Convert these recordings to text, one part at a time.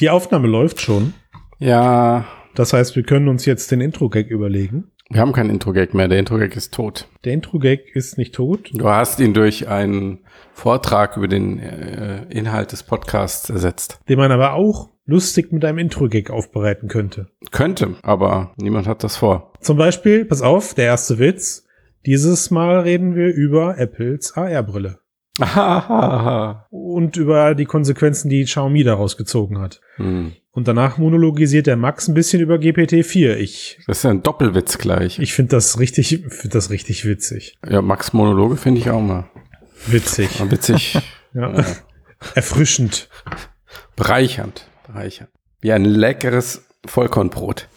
Die Aufnahme läuft schon. Ja, Das heißt, wir können uns jetzt den Intro-Gag überlegen. wir haben keinen Intro-Gag mehr. Der Intro-Gag ist tot. Der Intro-Gag ist nicht tot. Du hast ihn durch einen Vortrag über den äh, Inhalt des Podcasts ersetzt. Den man aber auch lustig mit einem Intro-Gag aufbereiten könnte. Könnte, aber niemand hat das vor. Zum Beispiel, pass auf, der erste Witz. Dieses Mal reden wir über Apples AR-Brille. Und über die Konsequenzen, die Xiaomi daraus gezogen hat. hm. Und danach monologisiert der Max ein bisschen über GPT-4. Ich, Das ist ja ein Doppelwitz gleich. ich finde das richtig, finde das richtig witzig. ja, Max Monologe finde ich auch mal. Witzig. Witzig. Ja. ja. Erfrischend. Bereichernd. Bereichernd. Wie ein leckeres Vollkornbrot.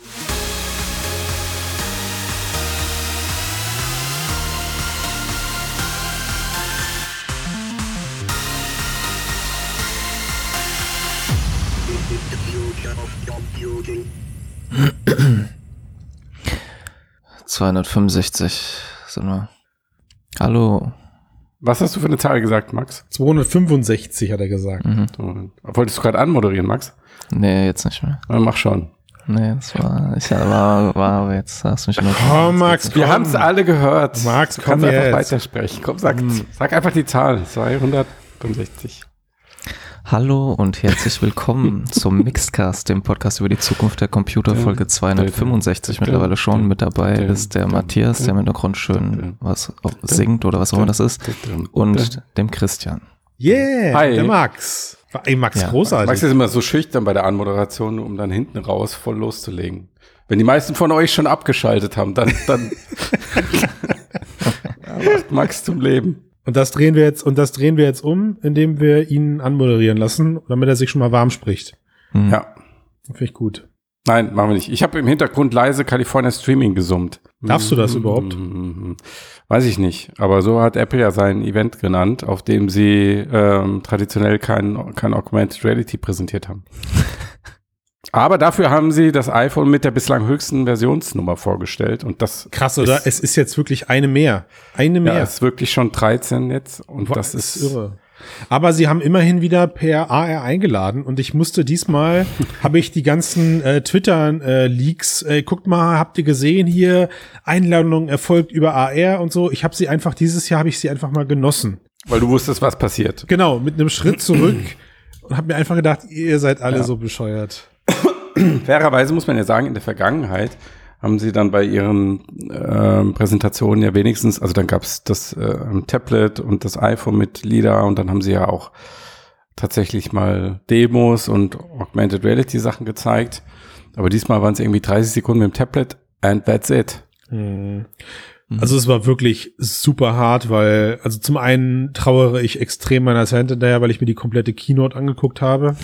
265 sind wir. Hallo. Was hast du für eine Zahl gesagt, Max? 265 hat er gesagt. Mhm. Wolltest du gerade anmoderieren, Max? Nee, jetzt nicht mehr. Dann mach schon. Nee, das war, ich war, war aber jetzt hast du mich noch. Komm, Max, Wir haben es alle gehört. Max, du komm kannst einfach jetzt. weitersprechen. Komm, sag, sag einfach die Zahl. 265. Hallo und herzlich willkommen zum Mixedcast, dem Podcast über die Zukunft der Computer, Folge 265 mittlerweile schon. Mit dabei ist der Matthias, der im Hintergrund schön was auch singt oder was auch immer das ist. Und dem Christian. Yeah, Hi. der Max. Ey, Max, Ja. großartig. Max ist immer so schüchtern bei der Anmoderation, um dann hinten raus voll loszulegen. Wenn die meisten von euch schon abgeschaltet haben, dann, dann ja, macht Max zum Leben. Und das drehen wir jetzt, und das drehen wir jetzt um, indem wir ihn anmoderieren lassen, damit er sich schon mal warm spricht. Hm. Ja. Finde ich gut. Nein, machen wir nicht. Ich habe im Hintergrund leise California Streaming gesummt. Darfst du das überhaupt? Weiß ich nicht. Aber so hat Apple ja sein Event genannt, auf dem sie ähm, traditionell kein, kein Augmented Reality präsentiert haben. Aber dafür haben sie das iPhone mit der bislang höchsten Versionsnummer vorgestellt. Und das Krass, oder? Ist- es ist jetzt wirklich eine mehr. Eine ja, mehr. ist wirklich schon 13 jetzt. Und Boah, das ist, irre. Aber sie haben immerhin wieder per AR eingeladen und ich musste diesmal, habe ich die ganzen äh, Twitter-Leaks, äh, guckt mal, habt ihr gesehen hier, Einladung erfolgt über AR und so. Ich habe sie einfach, dieses Jahr habe ich sie einfach mal genossen. weil du wusstest, was passiert. Genau, mit einem Schritt zurück und habe mir einfach gedacht, ihr seid alle Ja. so bescheuert. Fairerweise muss man ja sagen, in der Vergangenheit haben sie dann bei ihren ähm, Präsentationen ja wenigstens, also dann gab's das äh, Tablet und das iPhone mit LIDAR und dann haben sie ja auch tatsächlich mal Demos und Augmented Reality Sachen gezeigt. Aber diesmal waren es irgendwie 30 Sekunden mit dem Tablet and that's it. Hm. Also es war wirklich super hart, weil, also zum einen trauere ich extrem meiner Zeit hinterher, weil ich mir die komplette Keynote angeguckt habe,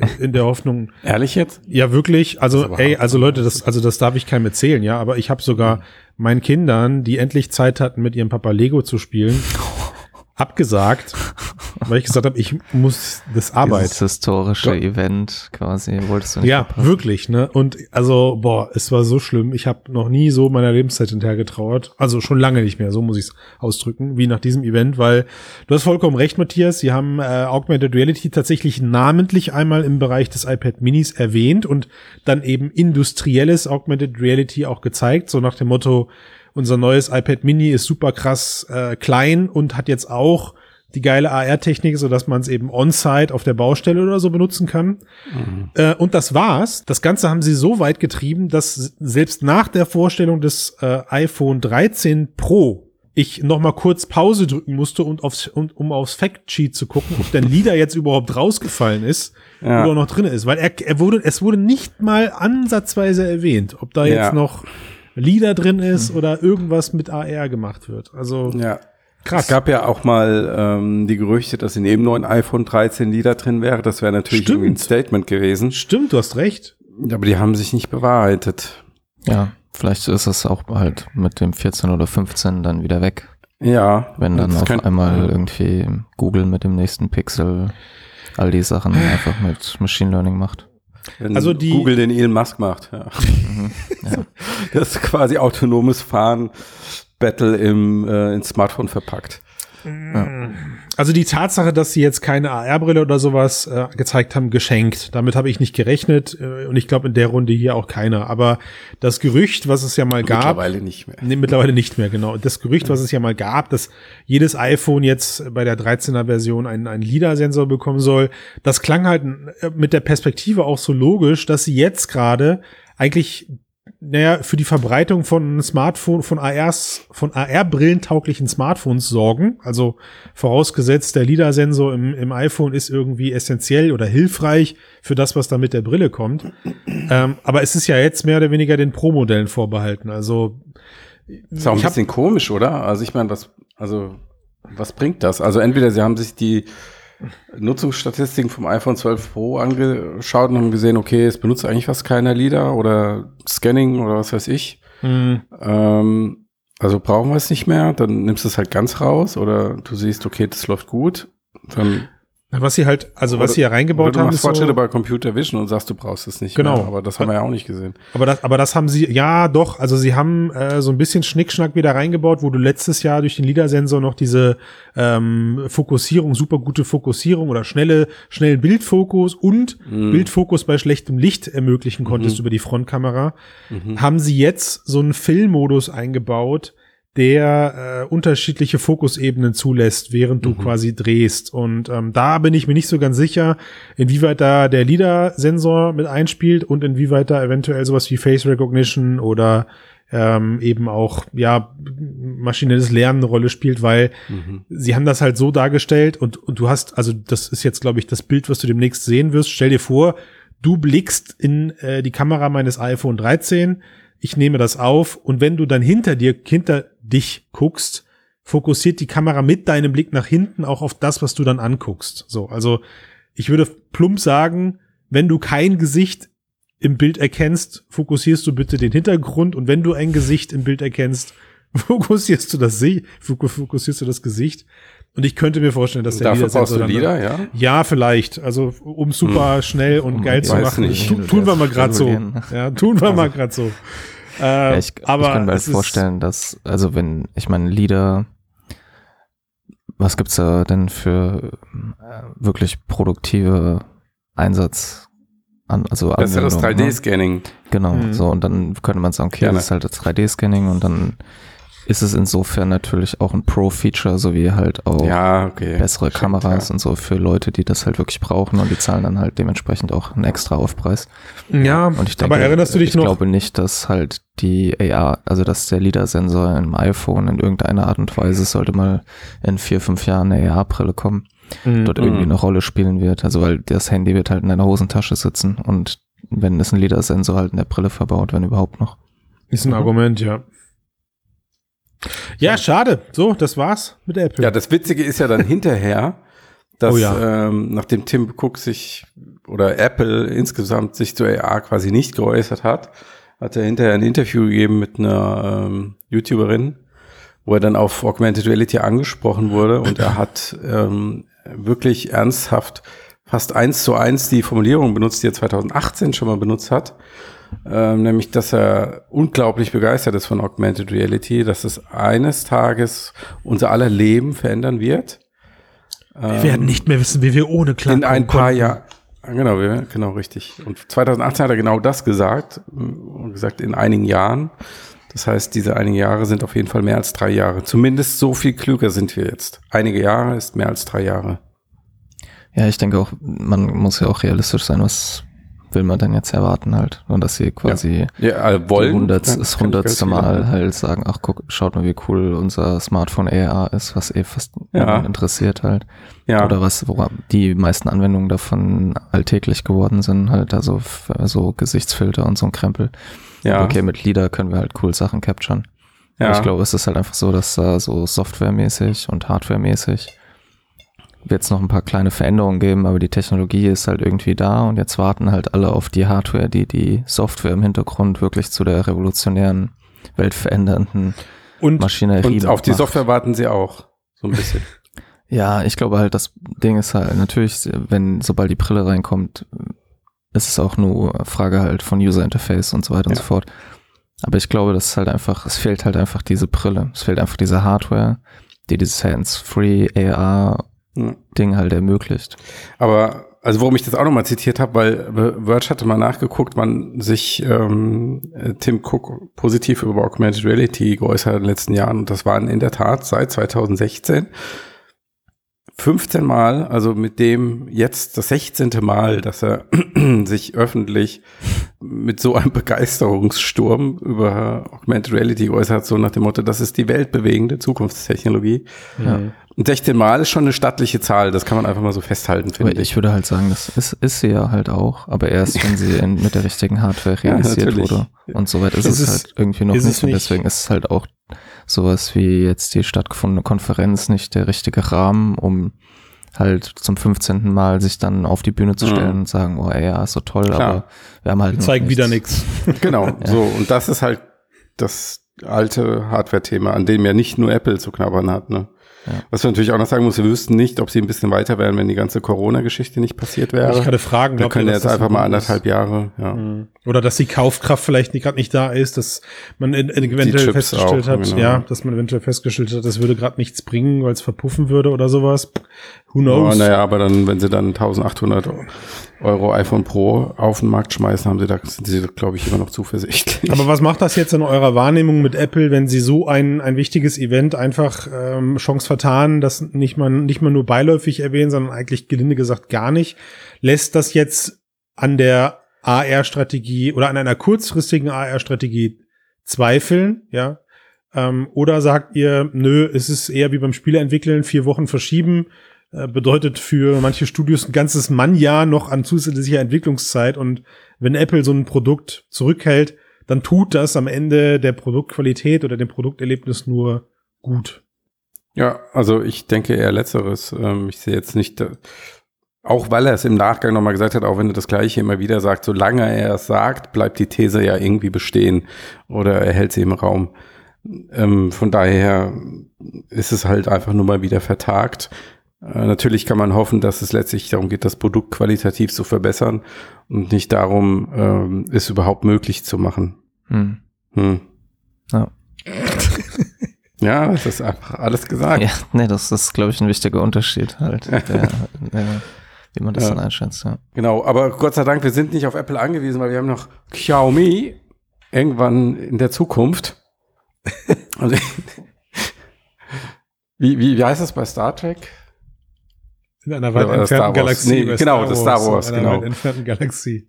äh, in der Hoffnung, Ehrlich jetzt? ja wirklich, also ey, also Leute, das, also das darf ich keinem erzählen, ja, aber ich habe sogar meinen Kindern, die endlich Zeit hatten, mit ihrem Papa Lego zu spielen, abgesagt, weil ich gesagt habe, ich muss das Arbeit. Dieses historische Event quasi, wolltest du nicht Ja, verpassen. wirklich, ne? Und also, boah, es war so schlimm. Ich habe noch nie so meiner Lebenszeit hinterher getrauert. Also schon lange nicht mehr, so muss ich es ausdrücken, wie nach diesem Event, weil du hast vollkommen recht, Matthias. Sie haben äh, Augmented Reality tatsächlich namentlich einmal im Bereich des iPad Minis erwähnt und dann eben industrielles Augmented Reality auch gezeigt, so nach dem Motto, unser neues iPad Mini ist super krass äh, klein und hat jetzt auch die geile AR-Technik, so dass man es eben on-site auf der Baustelle oder so benutzen kann. Äh, und das war's. Das Ganze haben sie so weit getrieben, dass selbst nach der Vorstellung des äh, iPhone 13 Pro ich noch mal kurz Pause drücken musste und aufs, und, um aufs Factsheet zu gucken, ob denn Lieder jetzt überhaupt rausgefallen ist Ja. oder noch drin ist, weil er, er wurde, es wurde nicht mal ansatzweise erwähnt, ob da Ja. jetzt noch Lieder drin ist oder irgendwas mit AR gemacht wird. Also Ja. Krass. Es gab ja auch mal ähm, die Gerüchte, dass in jedem neuen iPhone 13 Lieder drin wäre. Das wäre natürlich Stimmt. irgendwie ein Statement gewesen. Stimmt, du hast recht. Aber die haben sich nicht bewahrheitet. Ja, vielleicht ist es auch halt mit dem 14 oder 15 dann wieder weg. Ja. Wenn dann auf einmal irgendwie Google mit dem nächsten Pixel all die Sachen einfach mit Machine Learning macht. Wenn Also die- Google den Elon Musk macht. Ja. Ja. Das ist quasi autonomes Fahren Battle im äh, ins Smartphone verpackt. Also Also die Tatsache, dass sie jetzt keine AR-Brille oder sowas äh, gezeigt haben, geschenkt. Damit habe ich nicht gerechnet äh, und ich glaube in der Runde hier auch keiner. Aber das Gerücht, was es ja mal gab, Mittlerweile nicht mehr. Nee, mittlerweile nicht mehr, genau. Das Gerücht, was es ja mal gab, dass jedes iPhone jetzt bei der 13er Version einen, einen LIDAR-Sensor bekommen soll, das klang halt äh, mit der Perspektive auch so logisch, dass sie jetzt gerade eigentlich naja, für die Verbreitung von Smartphone, von ARs, von AR-brillentauglichen Smartphones sorgen. Also vorausgesetzt, der LIDAR-Sensor im, im iPhone ist irgendwie essentiell oder hilfreich für das, was da mit der Brille kommt. Ähm, aber es ist ja jetzt mehr oder weniger den Pro-Modellen vorbehalten. Also ist auch ein bisschen komisch, oder? Also ich meine, was, also was bringt das? Also entweder sie haben sich die Nutzungsstatistiken vom iPhone 12 Pro angeschaut und haben gesehen, okay, es benutzt eigentlich fast keiner LIDAR oder Scanning oder was weiß ich. Mhm. Ähm, also brauchen wir es nicht mehr, dann nimmst du es halt ganz raus oder du siehst, okay, das läuft gut, dann was sie halt, also was sie ja reingebaut oder du haben. Du Fortschritte so, bei Computer Vision und sagst, du brauchst es nicht genau. Mehr, aber das haben wir ja auch nicht gesehen. Aber das, aber das haben sie, ja doch, also sie haben äh, so ein bisschen Schnickschnack wieder reingebaut, wo du letztes Jahr durch den LIDAR-Sensor noch diese ähm, Fokussierung, super gute Fokussierung oder schnelle, schnellen Bildfokus und mhm. Bildfokus bei schlechtem Licht ermöglichen konntest mhm. über die Frontkamera. Mhm. Haben sie jetzt so einen Filmmodus eingebaut, der äh, unterschiedliche Fokusebenen zulässt, während du mhm. quasi drehst. Und ähm, da bin ich mir nicht so ganz sicher, inwieweit da der LIDAR-Sensor mit einspielt und inwieweit da eventuell sowas wie Face Recognition oder ähm, eben auch ja maschinelles Lernen eine Rolle spielt, weil mhm. sie haben das halt so dargestellt und, und du hast, also das ist jetzt, glaube ich, das Bild, was du demnächst sehen wirst. Stell dir vor, du blickst in äh, die Kamera meines iPhone 13 ich nehme das auf und wenn du dann hinter dir, hinter dich guckst, fokussiert die Kamera mit deinem Blick nach hinten auch auf das, was du dann anguckst. So, also ich würde plump sagen, wenn du kein Gesicht im Bild erkennst, fokussierst du bitte den Hintergrund und wenn du ein Gesicht im Bild erkennst, fokussierst du das fokussierst du das Gesicht. Und ich könnte mir vorstellen, dass der Dafür brauchst du Lieder, ja? Ja, vielleicht. Also um super hm. schnell und hm, geil zu machen. Nicht. Tu, tun wir mal gerade so. Ja, tun wir also. mal gerade so. Äh, ja, ich, aber ich kann mir halt vorstellen, dass, also wenn, ich meine, Lieder, was gibt's da denn für äh, wirklich produktive Einsatz an, also Besseres 3D-Scanning. Ne? Genau, mhm. so und dann könnte man sagen, okay, Gerne. das ist halt das 3D-Scanning und dann ist es insofern natürlich auch ein Pro-Feature, sowie halt auch ja, okay. bessere Stimmt, Kameras ja. und so für Leute, die das halt wirklich brauchen und die zahlen dann halt dementsprechend auch einen extra Aufpreis. Ja, und ich denke, aber erinnerst du dich ich noch? Ich glaube nicht, dass halt die AR, also dass der LIDAR-Sensor im iPhone in irgendeiner Art und Weise sollte mal in vier, fünf Jahren eine AR-Brille kommen, mhm. dort irgendwie eine Rolle spielen wird. Also weil das Handy wird halt in deiner Hosentasche sitzen und wenn es ein LIDAR-Sensor halt in der Brille verbaut, wenn überhaupt noch. Ist ein mhm. Argument, ja. Ja, schade. So, das war's mit Apple. Ja, das Witzige ist ja dann hinterher, dass oh ja. ähm, nachdem Tim Cook sich oder Apple insgesamt sich zu AR quasi nicht geäußert hat, hat er hinterher ein Interview gegeben mit einer ähm, YouTuberin, wo er dann auf Augmented Reality angesprochen wurde und er hat ähm, wirklich ernsthaft fast eins zu eins die Formulierung benutzt, die er 2018 schon mal benutzt hat ähm, nämlich dass er unglaublich begeistert ist von Augmented Reality, dass es eines Tages unser aller Leben verändern wird. Wir ähm, werden nicht mehr wissen, wie wir ohne klarkommen In ein paar Jahren. Genau, genau, richtig. Und 2018 hat er genau das gesagt, und gesagt, in einigen Jahren. Das heißt, diese einigen Jahre sind auf jeden Fall mehr als drei Jahre. Zumindest so viel klüger sind wir jetzt. Einige Jahre ist mehr als drei Jahre. Ja, ich denke auch, man muss ja auch realistisch sein, was will man dann jetzt erwarten halt. Und dass sie quasi ja. Ja, also wollen, hundert, das hundertste Mal halt sagen, ach guck, schaut mal, wie cool unser Smartphone AR ist, was eh fast ja. interessiert halt. Ja. Oder was, wo die meisten Anwendungen davon alltäglich geworden sind, halt, also so Gesichtsfilter und so ein Krempel. Ja. okay, mit LIDAR können wir halt cool Sachen capturen. Ja. Aber ich glaube, es ist halt einfach so, dass da so softwaremäßig und hardwaremäßig wird es noch ein paar kleine Veränderungen geben, aber die Technologie ist halt irgendwie da und jetzt warten halt alle auf die Hardware, die die Software im Hintergrund wirklich zu der revolutionären, weltverändernden und, Maschinerie Und auf die Software warten sie auch, so ein bisschen. ja, ich glaube halt, das Ding ist halt natürlich, wenn sobald die Brille reinkommt, ist es auch nur Frage halt von User Interface und so weiter ja. und so fort. Aber ich glaube, das ist halt einfach, es fehlt halt einfach diese Brille. Es fehlt einfach diese Hardware, die dieses Hands-Free AR ja. Ding halt ermöglicht. Aber also warum ich das auch nochmal zitiert habe, weil Verge hatte mal nachgeguckt, wann sich ähm, Tim Cook positiv über Augmented Reality geäußert hat in den letzten Jahren. Und das waren in der Tat seit 2016 15 Mal, also mit dem jetzt das 16. Mal, dass er sich öffentlich mit so einem Begeisterungssturm über Augmented Reality geäußert, so nach dem Motto, das ist die weltbewegende Zukunftstechnologie. Ja. Und 16 Mal ist schon eine stattliche Zahl, das kann man einfach mal so festhalten, finde ich. Ich würde halt sagen, das ist, ist sie ja halt auch, aber erst, wenn sie in, mit der richtigen Hardware realisiert ja, wurde. Und soweit ist, ist es, halt irgendwie noch nicht. nicht. Und deswegen ist es halt auch sowas wie jetzt die stattgefundene Konferenz nicht der richtige Rahmen, um halt zum 15. Mal sich dann auf die Bühne zu stellen mhm. und sagen, oh ey, ja, ist so toll, Klar. aber wir haben halt. Wir zeigen wieder nichts. Genau, ja. so. Und das ist halt das alte Hardware-Thema, an dem ja nicht nur Apple zu knabbern hat, ne? Ja. Was wir natürlich auch noch sagen muss, wir wüssten nicht, ob sie ein bisschen weiter wären, wenn die ganze Corona-Geschichte nicht passiert wäre. Ich hatte Fragen. Da können jetzt einfach mal anderthalb ist. Jahre, ja. Mhm. Oder dass die Kaufkraft vielleicht gerade nicht da ist, dass man eventuell festgestellt auch, hat, genau. ja, dass man eventuell festgestellt hat, das würde gerade nichts bringen, weil es verpuffen würde oder sowas. Who knows? Oh, naja, aber dann, wenn sie dann 1800 Euro iPhone Pro auf den Markt schmeißen, haben sie da, sind sie, glaube ich, immer noch zuversichtlich. Aber was macht das jetzt in eurer Wahrnehmung mit Apple, wenn sie so ein, ein wichtiges Event einfach ähm, Chance vertan, das nicht mal, nicht mal nur beiläufig erwähnen, sondern eigentlich gelinde gesagt gar nicht? Lässt das jetzt an der AR-Strategie oder an einer kurzfristigen AR-Strategie zweifeln, ja? Ähm, oder sagt ihr, nö, es ist eher wie beim Spieleentwickeln, vier Wochen verschieben, bedeutet für manche Studios ein ganzes Mannjahr noch an zusätzlicher Entwicklungszeit. Und wenn Apple so ein Produkt zurückhält, dann tut das am Ende der Produktqualität oder dem Produkterlebnis nur gut. Ja, also ich denke eher letzteres. Ähm, ich sehe jetzt nicht, auch weil er es im Nachgang nochmal gesagt hat, auch wenn er das Gleiche immer wieder sagt, solange er es sagt, bleibt die These ja irgendwie bestehen oder er hält sie im Raum. Ähm, von daher ist es halt einfach nur mal wieder vertagt. Äh, natürlich kann man hoffen, dass es letztlich darum geht, das Produkt qualitativ zu verbessern und nicht darum, ähm, es überhaupt möglich zu machen. Hm. Hm. Ja. ja, das ist einfach alles gesagt. Ja, nee, das ist, glaube ich, ein wichtiger Unterschied halt, der, der, wie man das ja. dann einschätzt. Ja. Genau, aber Gott sei Dank, wir sind nicht auf Apple angewiesen, weil wir haben noch Xiaomi irgendwann in der Zukunft. also, wie, wie, wie heißt das bei Star Trek? In einer weit entfernten Galaxie. Nee, genau, das Star Wars, in einer genau. weit entfernten Galaxie.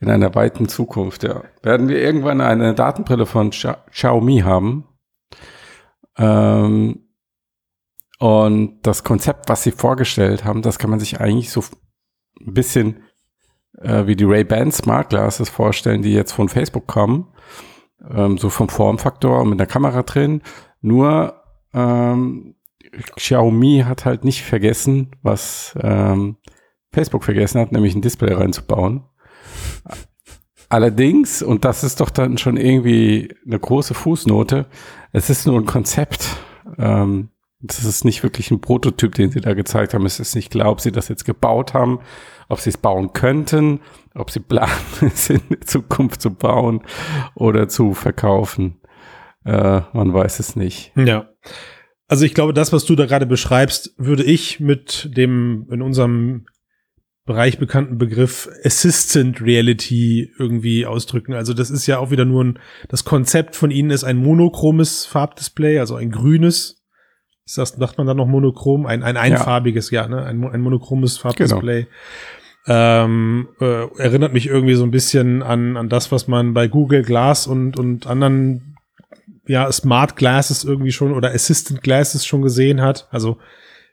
In einer weiten Zukunft, ja. Werden wir irgendwann eine Datenbrille von Xiaomi haben. Ähm, und das Konzept, was sie vorgestellt haben, das kann man sich eigentlich so ein bisschen äh, wie die Ray-Ban Smart Glasses vorstellen, die jetzt von Facebook kommen. Ähm, so vom Formfaktor mit einer Kamera drin. Nur ähm, Xiaomi hat halt nicht vergessen, was ähm, Facebook vergessen hat, nämlich ein Display reinzubauen. Allerdings, und das ist doch dann schon irgendwie eine große Fußnote, es ist nur ein Konzept. Ähm, das ist nicht wirklich ein Prototyp, den sie da gezeigt haben. Es ist nicht klar, ob sie das jetzt gebaut haben, ob sie es bauen könnten, ob sie planen, es in der Zukunft zu bauen oder zu verkaufen. Äh, man weiß es nicht. Ja. Also ich glaube, das, was du da gerade beschreibst, würde ich mit dem in unserem Bereich bekannten Begriff Assistant Reality irgendwie ausdrücken. Also das ist ja auch wieder nur ein, das Konzept von ihnen ist ein monochromes Farbdisplay, also ein grünes. Ist das, sagt man dann noch monochrom? Ein, ein einfarbiges, ja, ja ne? Ein, ein monochromes Farbdisplay. Genau. Ähm, äh, erinnert mich irgendwie so ein bisschen an, an das, was man bei Google Glass und, und anderen ja, Smart Glasses irgendwie schon oder Assistant Glasses schon gesehen hat. Also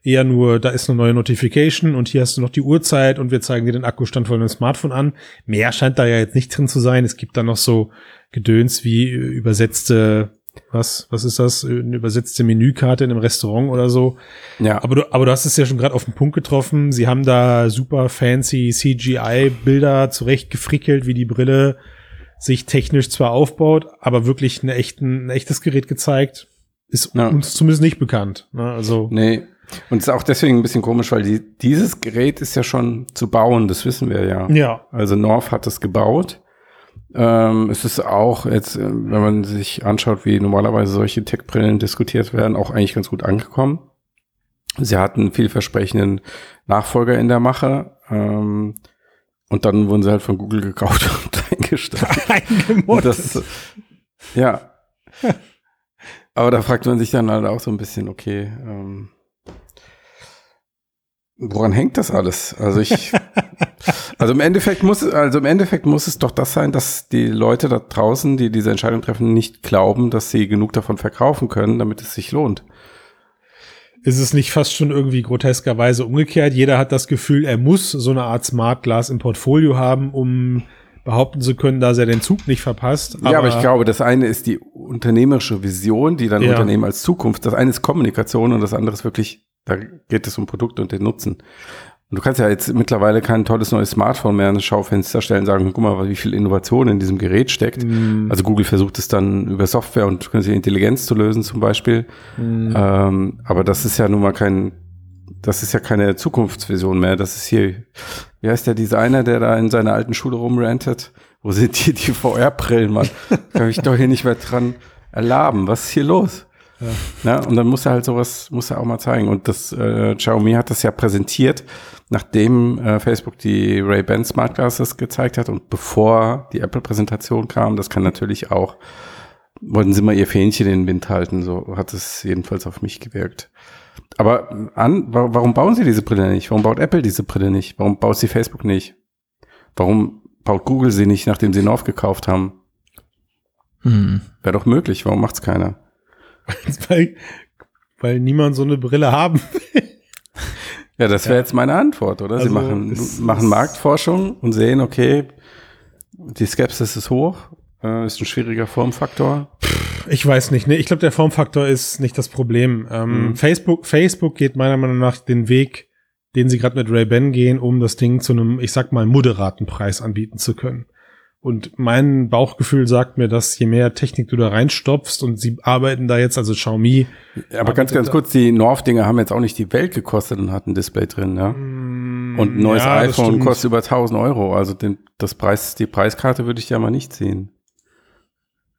eher nur, da ist eine neue Notification und hier hast du noch die Uhrzeit und wir zeigen dir den Akkustand von deinem Smartphone an. Mehr scheint da ja jetzt nicht drin zu sein. Es gibt da noch so Gedöns wie übersetzte, was, was ist das? Eine übersetzte Menükarte in einem Restaurant oder so. Ja. Aber du, aber du hast es ja schon gerade auf den Punkt getroffen. Sie haben da super fancy CGI-Bilder zurechtgefrickelt, wie die Brille sich technisch zwar aufbaut, aber wirklich eine echten, ein echtes Gerät gezeigt, ist ja. uns zumindest nicht bekannt. Ne? Also nee. Und ist auch deswegen ein bisschen komisch, weil die, dieses Gerät ist ja schon zu bauen, das wissen wir ja. Ja. Also North hat es gebaut. Ähm, es ist auch jetzt, äh, wenn man sich anschaut, wie normalerweise solche Tech-Brillen diskutiert werden, auch eigentlich ganz gut angekommen. sie hatten vielversprechenden Nachfolger in der Mache. Ähm, und dann wurden sie halt von Google gekauft und eingestellt. das, ja. Aber da fragt man sich dann halt auch so ein bisschen, okay, ähm, woran hängt das alles? Also ich, also im Endeffekt muss, also im Endeffekt muss es doch das sein, dass die Leute da draußen, die diese Entscheidung treffen, nicht glauben, dass sie genug davon verkaufen können, damit es sich lohnt. Ist es nicht fast schon irgendwie groteskerweise umgekehrt? Jeder hat das Gefühl, er muss so eine Art Smart Glass im Portfolio haben, um behaupten zu können, dass er den Zug nicht verpasst. Aber ja, aber ich glaube, das eine ist die unternehmerische Vision, die dann ja. Unternehmen als Zukunft, das eine ist Kommunikation und das andere ist wirklich, da geht es um Produkte und den Nutzen. Und du kannst ja jetzt mittlerweile kein tolles neues Smartphone mehr ins Schaufenster stellen und sagen, guck mal, wie viel Innovation in diesem Gerät steckt. Mm. Also Google versucht es dann über Software und künstliche Intelligenz zu lösen zum Beispiel. Mm. Ähm, aber das ist ja nun mal kein, das ist ja keine Zukunftsvision mehr. Das ist hier, wie heißt der Designer, der da in seiner alten Schule rumrantet? Wo sind die, die VR-Brillen, Mann? Kann ich doch hier nicht mehr dran erlaben. Was ist hier los? Ja. ja. und dann muss er halt sowas, muss er auch mal zeigen. Und das äh, Xiaomi hat das ja präsentiert, nachdem äh, Facebook die Ray-Ban Smart Glasses gezeigt hat und bevor die Apple-Präsentation kam. Das kann natürlich auch, wollten sie mal ihr Fähnchen in den Wind halten. So hat es jedenfalls auf mich gewirkt. Aber an, warum bauen sie diese Brille nicht? Warum baut Apple diese Brille nicht? Warum baut sie Facebook nicht? Warum baut Google sie nicht, nachdem sie ihn aufgekauft haben? Hm. Wäre doch möglich. Warum macht's keiner? weil, weil niemand so eine Brille haben will. Ja, das wäre ja. jetzt meine Antwort, oder? Also Sie machen, machen Marktforschung und sehen, okay, die Skepsis ist hoch, äh, ist ein schwieriger Formfaktor. Ich weiß nicht, ne? Ich glaube, der Formfaktor ist nicht das Problem. Ähm, mhm. Facebook, Facebook geht meiner Meinung nach den Weg, den sie gerade mit Ray-Ban gehen, um das Ding zu einem, ich sag mal, moderaten Preis anbieten zu können. Und mein Bauchgefühl sagt mir, dass je mehr Technik du da reinstopfst und sie arbeiten da jetzt, also Xiaomi. Aber ganz, ganz kurz, die North-Dinger haben jetzt auch nicht die Welt gekostet und hatten ein Display drin, ja. Mm, und ein neues ja, iPhone kostet über 1000 Euro. Also den, das Preis, die Preiskarte würde ich ja mal nicht ziehen.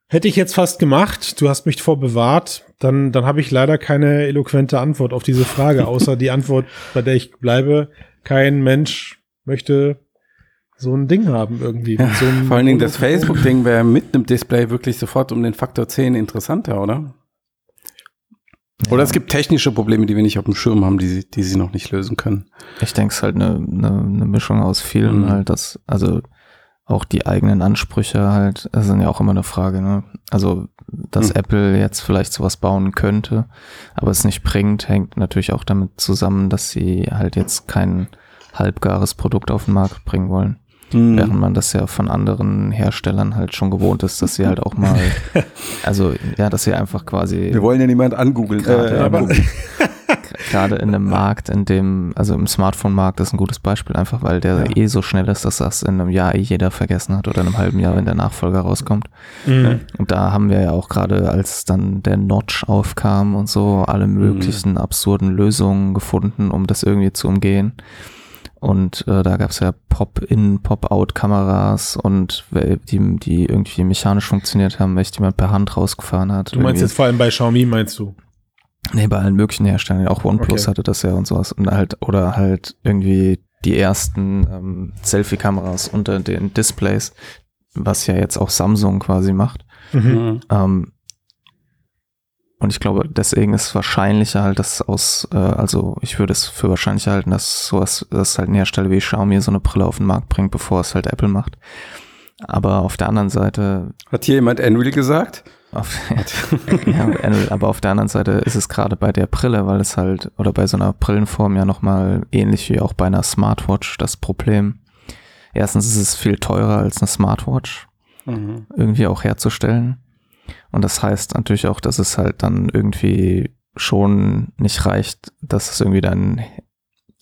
Hätte ich jetzt fast gemacht, du hast mich vorbewahrt, dann, dann habe ich leider keine eloquente Antwort auf diese Frage, außer die Antwort, bei der ich bleibe. Kein Mensch möchte so ein Ding haben irgendwie. Ja, so vor allen Dingen das Facebook-Ding wäre mit einem Display wirklich sofort um den Faktor 10 interessanter, oder? Ja. Oder es gibt technische Probleme, die wir nicht auf dem Schirm haben, die, die sie noch nicht lösen können. Ich denke, es ist halt eine, eine, eine Mischung aus vielen mhm. halt, das, also auch die eigenen Ansprüche halt, das sind ja auch immer eine Frage, ne? Also, dass mhm. Apple jetzt vielleicht sowas bauen könnte, aber es nicht bringt, hängt natürlich auch damit zusammen, dass sie halt jetzt kein halbgares Produkt auf den Markt bringen wollen. Mhm. Während man das ja von anderen Herstellern halt schon gewohnt ist, dass sie halt auch mal, also ja, dass sie einfach quasi. Wir wollen ja niemand angoogeln. Gerade, äh, aber gerade in einem Markt, in dem, also im Smartphone-Markt ist ein gutes Beispiel, einfach weil der ja. eh so schnell ist, dass das in einem Jahr eh jeder vergessen hat oder in einem halben Jahr, wenn der Nachfolger rauskommt. Mhm. Und da haben wir ja auch gerade, als dann der Notch aufkam und so, alle möglichen mhm. absurden Lösungen gefunden, um das irgendwie zu umgehen. Und äh, da gab es ja Pop-in, Pop-out-Kameras und die, die irgendwie mechanisch funktioniert haben, welche jemand per Hand rausgefahren hat. Du meinst irgendwie. jetzt vor allem bei Xiaomi, meinst du? Nee, bei allen möglichen Herstellern, auch OnePlus okay. hatte das ja und sowas. Und halt, oder halt irgendwie die ersten ähm, Selfie-Kameras unter den Displays, was ja jetzt auch Samsung quasi macht. Mhm. Ähm, und ich glaube, deswegen ist es wahrscheinlicher halt, dass aus, äh, also ich würde es für wahrscheinlich halten, dass sowas, dass halt ein Hersteller wie Xiaomi so eine Brille auf den Markt bringt, bevor es halt Apple macht. Aber auf der anderen Seite. Hat hier jemand Anvil gesagt? Auf, ja, Anvil, aber auf der anderen Seite ist es gerade bei der Brille, weil es halt, oder bei so einer Brillenform ja nochmal ähnlich wie auch bei einer Smartwatch das Problem. Erstens ist es viel teurer als eine Smartwatch mhm. irgendwie auch herzustellen. Und das heißt natürlich auch, dass es halt dann irgendwie schon nicht reicht, dass es irgendwie dann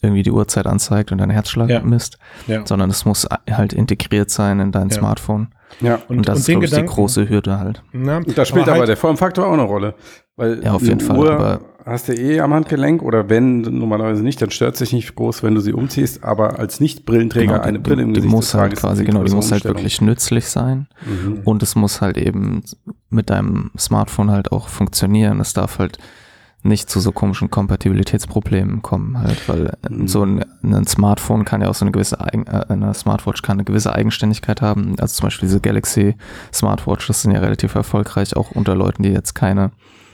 irgendwie die Uhrzeit anzeigt und dein Herzschlag ja. misst, ja. sondern es muss halt integriert sein in dein ja. Smartphone. Ja. Und, und das und ist, glaube ich, die große Hürde halt. Na, da spielt aber, halt aber der Formfaktor auch eine Rolle. Weil ja, auf jeden Fall. Uhr aber hast du eh am Handgelenk oder wenn normalerweise nicht, dann stört sich nicht groß, wenn du sie umziehst. Aber als Nicht-Brillenträger genau, eine Brille im die Gesicht muss halt quasi genau, die muss halt wirklich nützlich sein mhm. und es muss halt eben mit deinem Smartphone halt auch funktionieren. Es darf halt nicht zu so komischen Kompatibilitätsproblemen kommen halt, weil mhm. so ein, ein, Smartphone kann ja auch so eine gewisse Eigen, äh, eine Smartwatch kann eine gewisse Eigenständigkeit haben. Also zum Beispiel diese Galaxy Smartwatches sind ja relativ erfolgreich, auch unter Leuten, die jetzt keine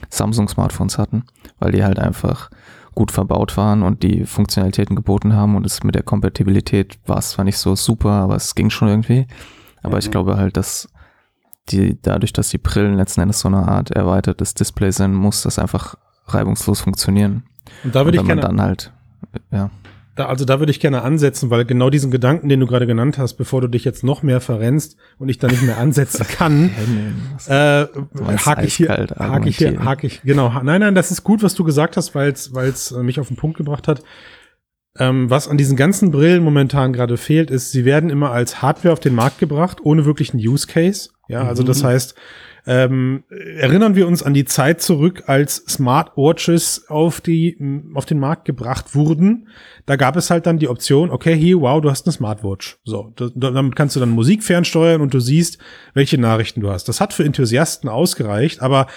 Samsung Smartphones hatten, weil die halt einfach gut verbaut waren und die Funktionalitäten geboten haben und es mit der Kompatibilität war es zwar nicht so super, aber es ging schon irgendwie. Aber mhm. ich glaube halt, dass die, dadurch, dass die Brillen letzten Endes so eine Art erweitertes Display sind, muss das einfach reibungslos funktionieren. Und da würde ich gerne dann halt, ja. Da, also da würde ich gerne ansetzen, weil genau diesen Gedanken, den du gerade genannt hast, bevor du dich jetzt noch mehr verrennst und ich da nicht mehr ansetzen kann, äh, hake ich hier, hake ich hier, hake ich, genau. Nein, nein, das ist gut, was du gesagt hast, weil es, weil es mich auf den Punkt gebracht hat. Ähm, was an diesen ganzen Brillen momentan gerade fehlt, ist, sie werden immer als Hardware auf den Markt gebracht, ohne wirklich einen Use Case. Ja, also das mhm. heißt, ähm, erinnern wir uns an die Zeit zurück, als Smartwatches auf die auf den Markt gebracht wurden. Da gab es halt dann die Option, okay, hier, wow, du hast eine Smartwatch. So, das, damit kannst du dann Musik fernsteuern und du siehst, welche Nachrichten du hast. Das hat für Enthusiasten ausgereicht, aber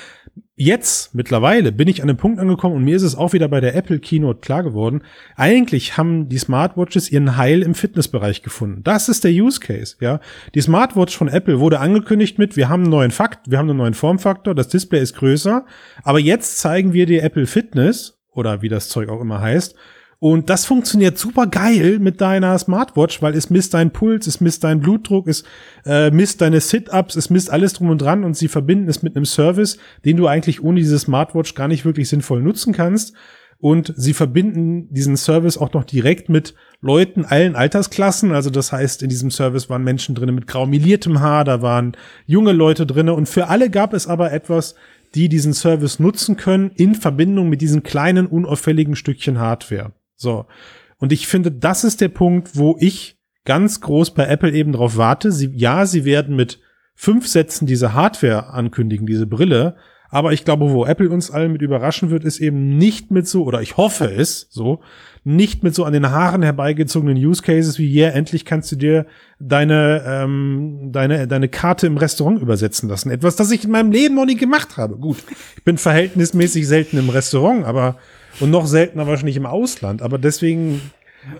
jetzt mittlerweile bin ich an einem Punkt angekommen und mir ist es auch wieder bei der Apple Keynote klar geworden. Eigentlich haben die Smartwatches ihren Heil im Fitnessbereich gefunden. Das ist der Use Case, ja. Die Smartwatch von Apple wurde angekündigt mit, wir haben einen neuen Fakt, wir haben einen neuen Formfaktor, das Display ist größer, aber jetzt zeigen wir dir Apple Fitness oder wie das Zeug auch immer heißt und das funktioniert super geil mit deiner Smartwatch, weil es misst deinen Puls, es misst deinen Blutdruck, es äh, misst deine Sit-Ups, es misst alles drum und dran und sie verbinden es mit einem Service, den du eigentlich ohne diese Smartwatch gar nicht wirklich sinnvoll nutzen kannst. Und sie verbinden diesen Service auch noch direkt mit Leuten allen Altersklassen. Also das heißt, in diesem Service waren Menschen drinne mit graumeliertem Haar, da waren junge Leute drinne und für alle gab es aber etwas, die diesen Service nutzen können in Verbindung mit diesen kleinen unauffälligen Stückchen Hardware. So. Und ich finde, das ist der Punkt, wo ich ganz groß bei Apple eben drauf warte. Sie, ja, sie werden mit fünf Sätzen diese Hardware ankündigen, diese Brille. Aber ich glaube, wo Apple uns allen mit überraschen wird, ist eben nicht mit so, oder ich hoffe es so, nicht mit so an den Haaren herbeigezogenen Use Cases wie, yeah, endlich kannst du dir deine, ähm, deine, deine Karte im Restaurant übersetzen lassen. Etwas, das ich in meinem Leben noch nie gemacht habe. Gut, ich bin verhältnismäßig selten im Restaurant, aber und noch seltener wahrscheinlich im Ausland. Aber deswegen,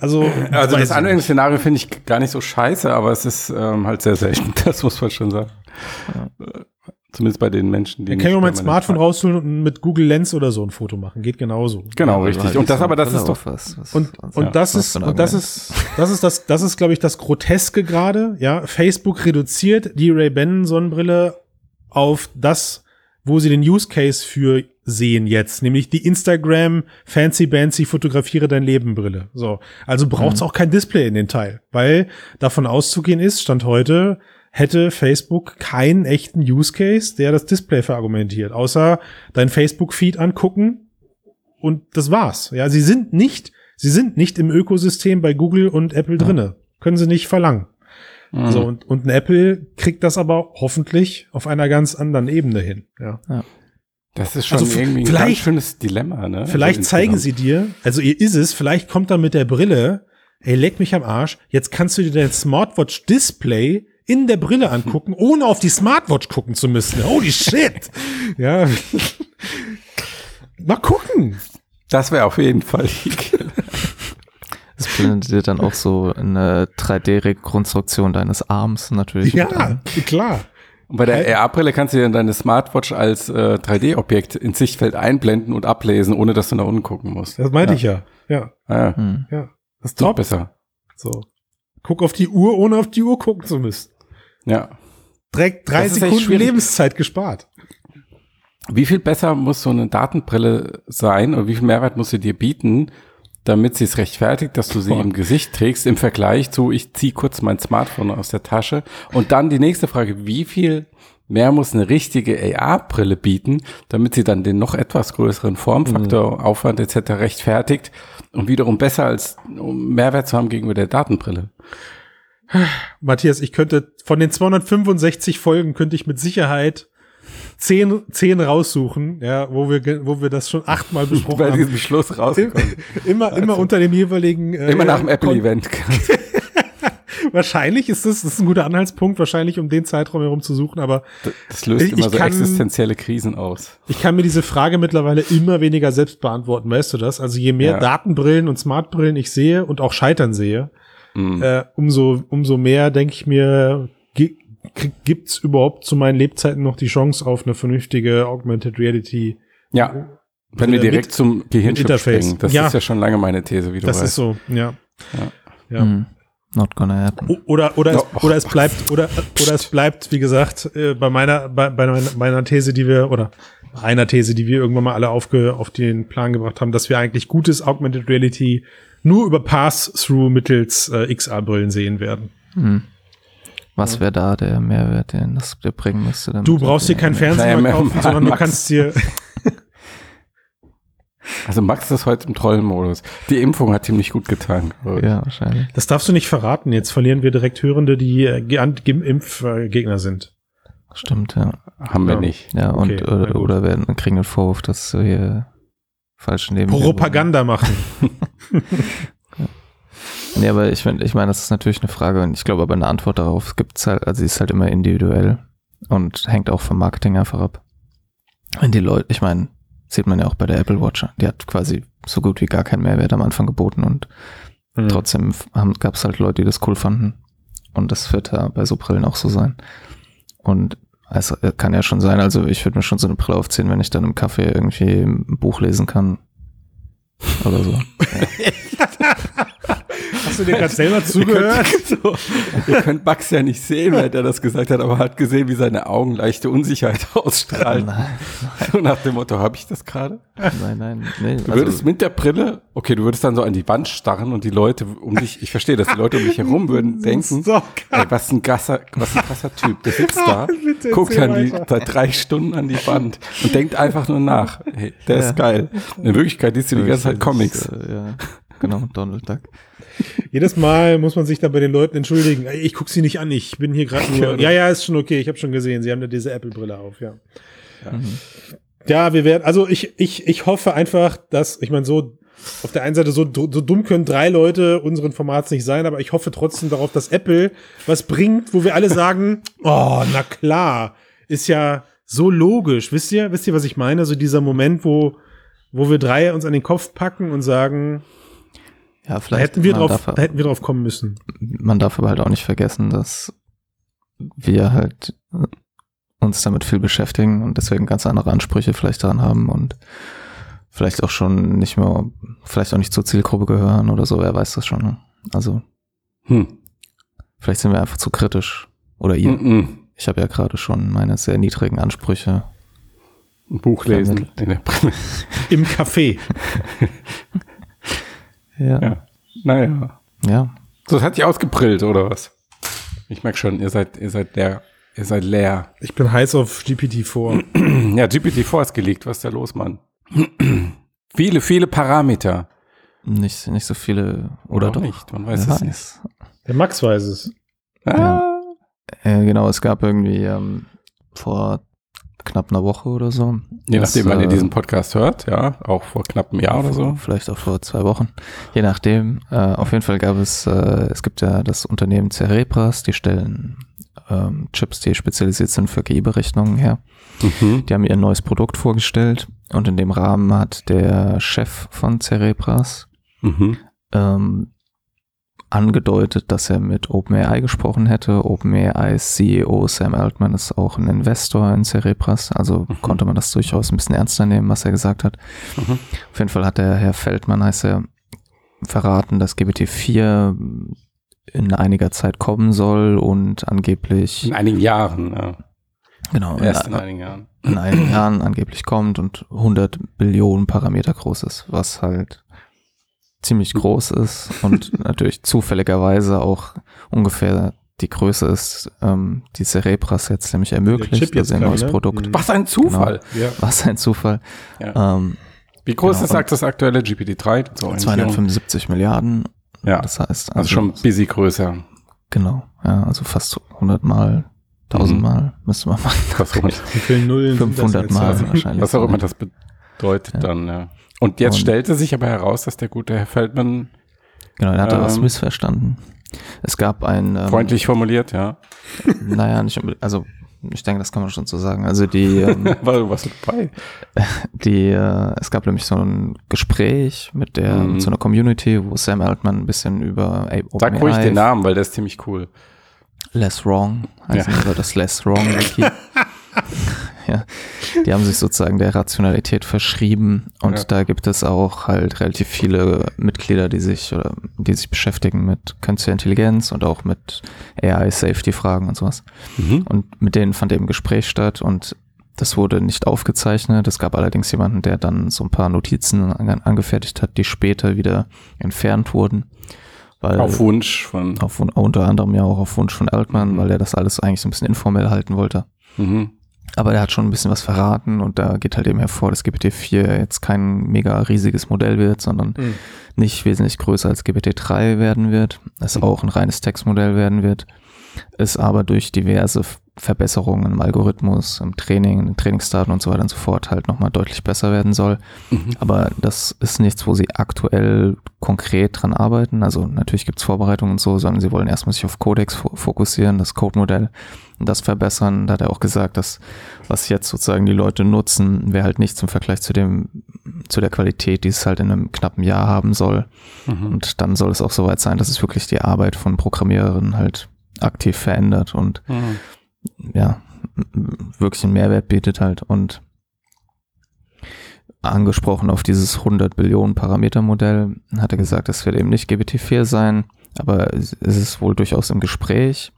also. Also das Anwendungsszenario finde ich gar nicht so scheiße, aber es ist ähm, halt sehr selten. Das muss man schon sagen. Ja. Zumindest bei den Menschen, die. Ich kann ja mein Smartphone rausholen und mit Google Lens oder so ein Foto machen. Geht genauso. Genau, ja, richtig. Und das aber, das ist doch was. was und und ja, das ist und das ist das ist das das ist glaube ich das Groteske gerade. Ja, Facebook reduziert die Ray Ban Sonnenbrille auf das, wo sie den Use Case für sehen jetzt, nämlich die Instagram Fancy Bancy fotografiere dein Leben Brille. So, also braucht's mhm. auch kein Display in den Teil, weil davon auszugehen ist, stand heute hätte Facebook keinen echten Use Case, der das Display verargumentiert, außer dein Facebook Feed angucken und das war's. Ja, sie sind nicht, sie sind nicht im Ökosystem bei Google und Apple drinne, können sie nicht verlangen. Mhm. So und und ein Apple kriegt das aber hoffentlich auf einer ganz anderen Ebene hin. Ja. ja. Das ist schon also irgendwie ein ganz schönes Dilemma, ne? Vielleicht also zeigen sie dir, also ihr ist es, vielleicht kommt er mit der Brille, ey, leck mich am Arsch, jetzt kannst du dir dein Smartwatch Display in der Brille angucken, ohne auf die Smartwatch gucken zu müssen. Holy shit! ja. Mal gucken. Das wäre auf jeden Fall. Das blendet dir dann auch so eine 3D-Rekonstruktion deines Arms natürlich. Ja, klar. Und bei der AR-Brille kannst du dir deine Smartwatch als äh, 3D-Objekt ins Sichtfeld einblenden und ablesen, ohne dass du nach unten gucken musst. Das meinte ja. ich ja. Ja. Ah, hm. ja. Das ist top. Noch besser. So. Guck auf die Uhr, ohne auf die Uhr gucken zu müssen. Ja. Direkt drei Sekunden Lebenszeit gespart. Wie viel besser muss so eine Datenbrille sein oder wie viel Mehrwert muss sie dir bieten, damit sie es rechtfertigt, dass du sie im Gesicht trägst, im Vergleich zu, ich ziehe kurz mein Smartphone aus der Tasche. Und dann die nächste Frage, wie viel mehr muss eine richtige AR-Brille bieten, damit sie dann den noch etwas größeren Formfaktor, mhm. Aufwand etc. rechtfertigt und wiederum besser als um Mehrwert zu haben gegenüber der Datenbrille? Matthias, ich könnte von den 265 Folgen könnte ich mit Sicherheit zehn, zehn raussuchen, ja, wo wir, wo wir das schon achtmal besprochen Bei haben. Bei diesem Schluss rausgekommen. Immer, also, immer unter dem jeweiligen. Äh, immer nach dem Apple-Event. wahrscheinlich ist das, das ist ein guter Anhaltspunkt, wahrscheinlich um den Zeitraum herum zu suchen, aber Das, das löst immer so kann- existenzielle Krisen aus. ich kann mir diese Frage mittlerweile immer weniger selbst beantworten, weißt du das? Also je mehr Ja. Datenbrillen und Smartbrillen ich sehe und auch Scheitern sehe, Mhm. äh, umso, umso mehr denke ich mir, gi- krieg- gibt's überhaupt zu meinen Lebzeiten noch die Chance auf eine vernünftige Augmented Reality? Ja, wenn wir Mit- direkt zum Gehirnchip springen. Das Ja. ist ja schon lange meine These, wie du Das weißt. ist so, ja. Ja. Ja. Hm. Not gonna happen. Oder, oder, Ja. es, oder es bleibt, oder, oder es bleibt, wie gesagt, äh, bei meiner, bei, bei meiner- meiner These, die wir, oder einer These, die wir irgendwann mal alle aufge, auf den Plan gebracht haben, dass wir eigentlich gutes Augmented Reality nur über Pass-Through mittels äh, XR-Brillen sehen werden. Hm. Was wäre da der Mehrwert, den das dir bringen müsste? Du brauchst dir keinen Fernseher mehr kaufen, sondern du Max. kannst dir, Also Max ist heute im Trollenmodus. Die Impfung hat ihm nicht gut getan. Ja, wahrscheinlich. das darfst du nicht verraten. Jetzt verlieren wir direkt Hörende, die äh, Ge- Impfgegner sind. Stimmt, ja. Haben wir Ja. nicht. Ja, Okay, und na oder, oder werden kriegen den Vorwurf, dass du hier falsche Nebenwirkungen- Propaganda machen. Nee, aber ich meine, ich meine, das ist natürlich eine Frage und ich glaube aber eine Antwort darauf gibt's halt, also sie ist halt immer individuell und hängt auch vom Marketing einfach ab. Wenn die Leute, ich meine, sieht man ja auch bei der Apple Watch, die hat quasi so gut wie gar keinen Mehrwert am Anfang geboten und Hm. trotzdem haben, gab's halt Leute, die das cool fanden und das wird ja bei so Brillen auch so sein. Und es kann ja schon sein, also ich würde mir schon so eine Brille aufziehen, wenn ich dann im Café irgendwie ein Buch lesen kann oder so. Hast du dir gerade selber Ihr zugehört? könnt, so, ihr könnt Max ja nicht sehen, weil er das gesagt hat, aber hat gesehen, wie seine Augen leichte Unsicherheit ausstrahlen. Nein, So nach dem Motto, habe ich das gerade? nein, nein. Nee, Du würdest mit der Brille, okay, du würdest dann so an die Wand starren und die Leute um dich, ich verstehe, dass die Leute um dich herum würden denken, So ey, was ein krasser, was ein krasser Typ, der sitzt da, Bitte guckt dann die, seit drei Stunden an die Wand und denkt einfach nur nach, hey, der Ja. ist geil. In Wirklichkeit liest du die ganze Zeit Comics. Äh, ja, genau, Donald Duck. Jedes Mal muss man sich dann bei den Leuten entschuldigen. Ich guck sie nicht an, ich bin hier gerade nur. Ja, ja, ist schon okay. Ich habe schon gesehen, sie haben da diese Apple-Brille auf, ja. Mhm. Ja, wir werden, also ich, ich, ich hoffe einfach, dass, ich meine, so auf der einen Seite so, so dumm können drei Leute unseren Formats nicht sein, aber ich hoffe trotzdem darauf, dass Apple was bringt, wo wir alle sagen, oh, na klar, ist ja so logisch. Wisst ihr, wisst ihr, was ich meine? So dieser Moment, wo, wo wir drei uns an den Kopf packen und sagen, Ja, da vielleicht hätten wir drauf, darf, da hätten wir drauf kommen müssen. man darf aber halt auch nicht vergessen, dass wir halt äh, uns damit viel beschäftigen und deswegen ganz andere Ansprüche vielleicht daran haben und vielleicht auch schon nicht mehr, vielleicht auch nicht zur Zielgruppe gehören oder so, wer weiß das schon. ne? Also Hm. vielleicht sind wir einfach zu kritisch. Oder ihr. Mhm. Ich habe ja gerade schon meine sehr niedrigen Ansprüche. Ein Buch lesen. in der Brille. Im Café. Ja. Ja. Naja. Ja. So, das hat dich ausgebrillt, oder was? Ich merke schon, ihr seid, ihr seid leer. Ihr seid leer. Ich bin heiß auf GPT-4. Ja, GPT-4 ist geleakt. Was ist da los, Mann? viele, viele Parameter. Nicht, nicht so viele. Oder doch? nicht, man weiß Wer es nicht. Der Max weiß es. Ah. Äh, genau, es gab irgendwie ähm, vor knapp einer Woche oder so. Je das, nachdem, wann ihr äh, diesen Podcast hört, ja, auch vor knapp einem Jahr oder so. Vielleicht auch vor zwei Wochen. Je nachdem. Äh, auf jeden Fall gab es, äh, es gibt ja das Unternehmen Cerebras, die stellen ähm, Chips, die spezialisiert sind für KI-Berechnungen her. Mhm. Die haben ihr neues Produkt vorgestellt und in dem Rahmen hat der Chef von Cerebras Mhm. ähm, angedeutet, dass er mit OpenAI gesprochen hätte. OpenAI's CEO Sam Altman ist auch ein Investor in Cerebras, also Mhm. konnte man das durchaus ein bisschen ernster nehmen, was er gesagt hat. Mhm. Auf jeden Fall hat der Herr Feldmann, heißt er, verraten, dass GPT-4 in einiger Zeit kommen soll und angeblich, In einigen Jahren, ja. genau, Erst in in, einigen Jahren. in einigen Jahren angeblich kommt und 100 Billionen Parameter groß ist, was halt ziemlich groß ist und natürlich zufälligerweise auch ungefähr die Größe ist, ähm, die Cerebras jetzt nämlich ermöglicht, jetzt also ein neues ne? Produkt. Mhm. Was ein Zufall. Ja. Was ein Zufall. Ja. Ähm, Wie groß Genau, ist sagt das aktuelle GPT-3? zur Orientierung? 275 Milliarden. Ja, Das heißt, also schon busy größer. Genau, ja, also fast 100 Mal, 1000 Mhm. Mal müsste man machen. Wie viele Nullen sind das 500 jetzt? Mal Also, wahrscheinlich. was auch immer das bedeutet Ja. dann, ja. Und jetzt Und- stellte sich aber heraus, dass der gute Herr Feldmann, Genau, er hatte was Ähm, missverstanden. Es gab ein. Ähm, Freundlich formuliert, ja. Naja, nicht, also ich denke, das kann man schon so sagen. Also die. Ähm, War du was dabei? Die, äh, es gab nämlich so ein Gespräch mit der, mhm. so einer Community, wo Sam Altman ein bisschen über Sag ruhig den Namen, weil der ist ziemlich cool. Less Wrong, heißt ja. das Less Wrong Wiki. ja. Die haben sich sozusagen der Rationalität verschrieben und ja. da gibt es auch halt relativ viele Mitglieder, die sich oder die sich beschäftigen mit künstlicher Intelligenz und auch mit AI-Safety-Fragen und sowas. Mhm. Und mit denen fand eben Gespräch statt und das wurde nicht aufgezeichnet. Es gab allerdings jemanden, der dann so ein paar Notizen angefertigt hat, die später wieder entfernt wurden. Weil auf Wunsch von. Auf, unter anderem ja auch auf Wunsch von Altman, mhm. weil er das alles eigentlich so ein bisschen informell halten wollte. Mhm. Aber der hat schon ein bisschen was verraten und da geht halt eben hervor, dass GPT-4 jetzt kein mega riesiges Modell wird, sondern mhm. nicht wesentlich größer als GPT-3 werden wird. Es mhm. auch ein reines Textmodell werden wird. Es aber durch diverse Verbesserungen im Algorithmus, im Training, in den Trainingsdaten und so weiter und so fort halt nochmal deutlich besser werden soll. Mhm. Aber das ist nichts, wo sie aktuell konkret dran arbeiten. Also natürlich gibt es Vorbereitungen und so, sondern sie wollen erstmal sich auf Codex fokussieren, das Code-Modell das verbessern. Da hat er auch gesagt, dass was jetzt sozusagen die Leute nutzen, wäre halt nichts im Vergleich zu dem, zu der Qualität, die es halt in einem knappen Jahr haben soll. Mhm. Und dann soll es auch soweit sein, dass es wirklich die Arbeit von Programmierern halt aktiv verändert und mhm ja, wirklich einen Mehrwert bietet halt und angesprochen auf dieses 100 Billionen Parameter Modell, hat er gesagt, das wird eben nicht GPT-4 sein, aber es ist wohl durchaus im Gespräch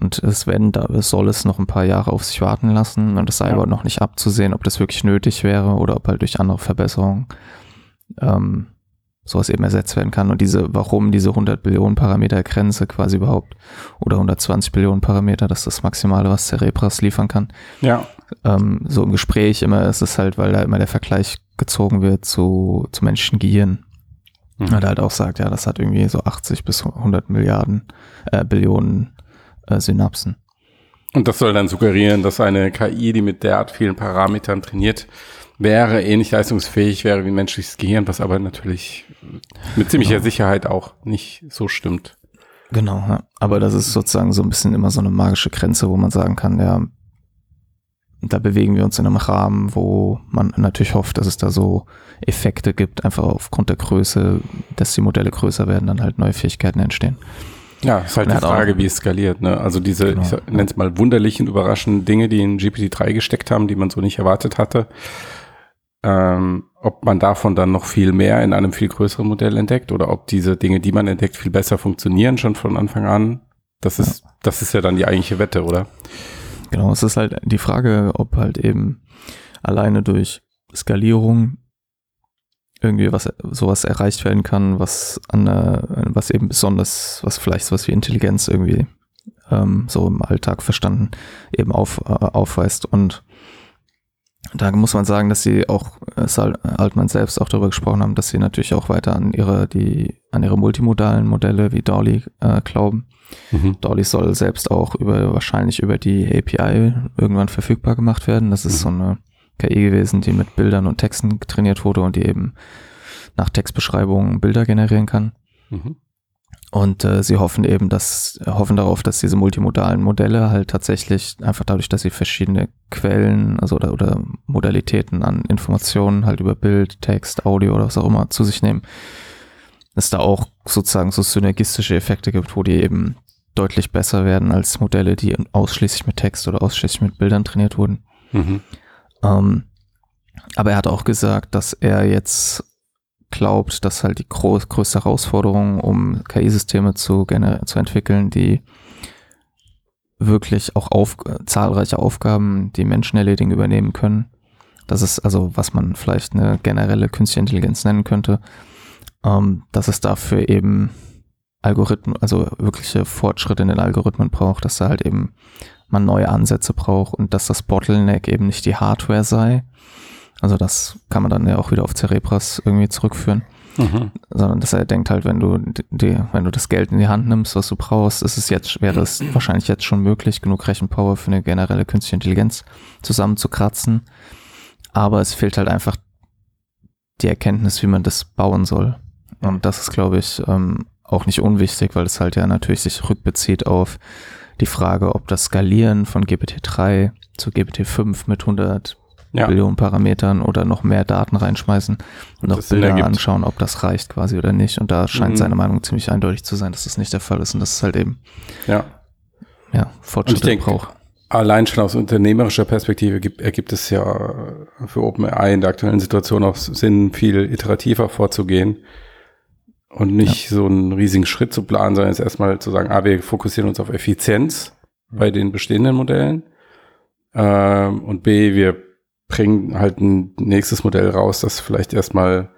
und es werden da soll es noch ein paar Jahre auf sich warten lassen und es sei ja. aber noch nicht abzusehen, ob das wirklich nötig wäre oder ob halt durch andere Verbesserungen ähm, sowas eben ersetzt werden kann und diese, warum diese 100 Billionen Parameter Grenze quasi überhaupt oder 120 Billionen Parameter, das ist das Maximale, was Cerebras liefern kann. Ja. Ähm, so im Gespräch immer ist es halt, weil da immer der Vergleich gezogen wird zu, zu menschlichen Gehirn. Mhm. Er halt auch sagt, ja, das hat irgendwie so 80 bis 100 Milliarden, äh, Billionen äh, Synapsen. Und das soll dann suggerieren, dass eine KI, die mit derart vielen Parametern trainiert wäre, ähnlich leistungsfähig wäre wie ein menschliches Gehirn, was aber natürlich mit ziemlicher genau. Sicherheit auch nicht so stimmt. Genau, ja. aber das ist sozusagen so ein bisschen immer so eine magische Grenze, wo man sagen kann, ja, da bewegen wir uns in einem Rahmen, wo man natürlich hofft, dass es da so Effekte gibt, einfach aufgrund der Größe, dass die Modelle größer werden, dann halt neue Fähigkeiten entstehen. Ja, ist halt die Frage, wie es skaliert. Ne? Also diese, genau. ich nenne es mal wunderlichen, überraschenden Dinge, die in GPT-3 gesteckt haben, die man so nicht erwartet hatte ähm, ob man davon dann noch viel mehr in einem viel größeren Modell entdeckt oder ob diese Dinge, die man entdeckt, viel besser funktionieren schon von Anfang an. Das ist, ja. das ist ja dann die eigentliche Wette, oder? Genau, es ist halt die Frage, ob halt eben alleine durch Skalierung irgendwie was sowas erreicht werden kann, was an was eben besonders, was vielleicht sowas wie Intelligenz irgendwie ähm, so im Alltag verstanden eben auf, äh, aufweist und da muss man sagen, dass sie auch, äh, Altmann selbst auch darüber gesprochen haben, dass sie natürlich auch weiter an ihre, die, an ihre multimodalen Modelle wie Dolly äh, glauben. Mhm. Dolly soll selbst auch über, wahrscheinlich über die API irgendwann verfügbar gemacht werden. Das ist mhm. so eine KI gewesen, die mit Bildern und Texten trainiert wurde und die eben nach Textbeschreibungen Bilder generieren kann. Mhm. Und äh, sie hoffen eben, dass, hoffen darauf, dass diese multimodalen Modelle halt tatsächlich einfach dadurch, dass sie verschiedene Quellen, also oder, oder Modalitäten an Informationen halt über Bild, Text, Audio oder was auch immer zu sich nehmen, dass da auch sozusagen so synergistische Effekte gibt, wo die eben deutlich besser werden als Modelle, die ausschließlich mit Text oder ausschließlich mit Bildern trainiert wurden. Mhm. Ähm, aber er hat auch gesagt, dass er jetzt glaubt, dass halt die groß, größte Herausforderung, um KI-Systeme zu, zu entwickeln, die wirklich auch auf, zahlreiche Aufgaben, die Menschen erledigen, übernehmen können. Das ist also, was man vielleicht eine generelle künstliche Intelligenz nennen könnte, ähm, dass es dafür eben Algorithmen, also wirkliche Fortschritte in den Algorithmen braucht, dass da halt eben man neue Ansätze braucht und dass das Bottleneck eben nicht die Hardware sei, also das kann man dann ja auch wieder auf Cerebras irgendwie zurückführen. Mhm. Sondern dass er denkt halt, wenn du die, wenn du das Geld in die Hand nimmst, was du brauchst, ist es jetzt, wäre es wahrscheinlich jetzt schon möglich, genug Rechenpower für eine generelle künstliche Intelligenz zusammenzukratzen. Aber es fehlt halt einfach die Erkenntnis, wie man das bauen soll. Und das ist, glaube ich, ähm, auch nicht unwichtig, weil es halt ja natürlich sich rückbezieht auf die Frage, ob das Skalieren von GPT-3 zu GPT-5 mit 100 ja. Billionen Parametern oder noch mehr Daten reinschmeißen und noch Bilder anschauen, ob das reicht quasi oder nicht. Und da scheint mhm. seine Meinung ziemlich eindeutig zu sein, dass das nicht der Fall ist und dass es halt eben ja, ja Fortschritte braucht. Allein schon aus unternehmerischer Perspektive gibt, ergibt es ja für OpenAI in der aktuellen Situation auch Sinn, viel iterativer vorzugehen und nicht ja. so einen riesigen Schritt zu planen, sondern jetzt erstmal zu sagen, ah, wir fokussieren uns auf Effizienz bei den bestehenden Modellen ähm, und B, wir bringen halt ein nächstes Modell raus, das vielleicht erstmal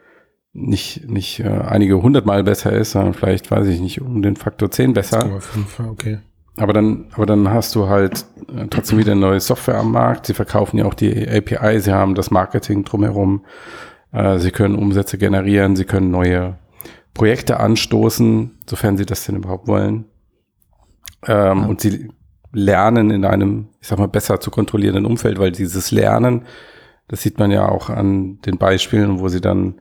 nicht, nicht äh, einige hundertmal besser ist, sondern vielleicht, weiß ich nicht, um den Faktor 10 besser. okay. Aber dann, aber dann hast du halt äh, trotzdem wieder neue Software am Markt. Sie verkaufen ja auch die API, sie haben das Marketing drumherum. Äh, sie können Umsätze generieren, sie können neue Projekte anstoßen, sofern sie das denn überhaupt wollen. Ähm, ja. Und sie lernen in einem, ich sag mal, besser zu kontrollierenden Umfeld, weil dieses Lernen, das sieht man ja auch an den Beispielen, wo sie dann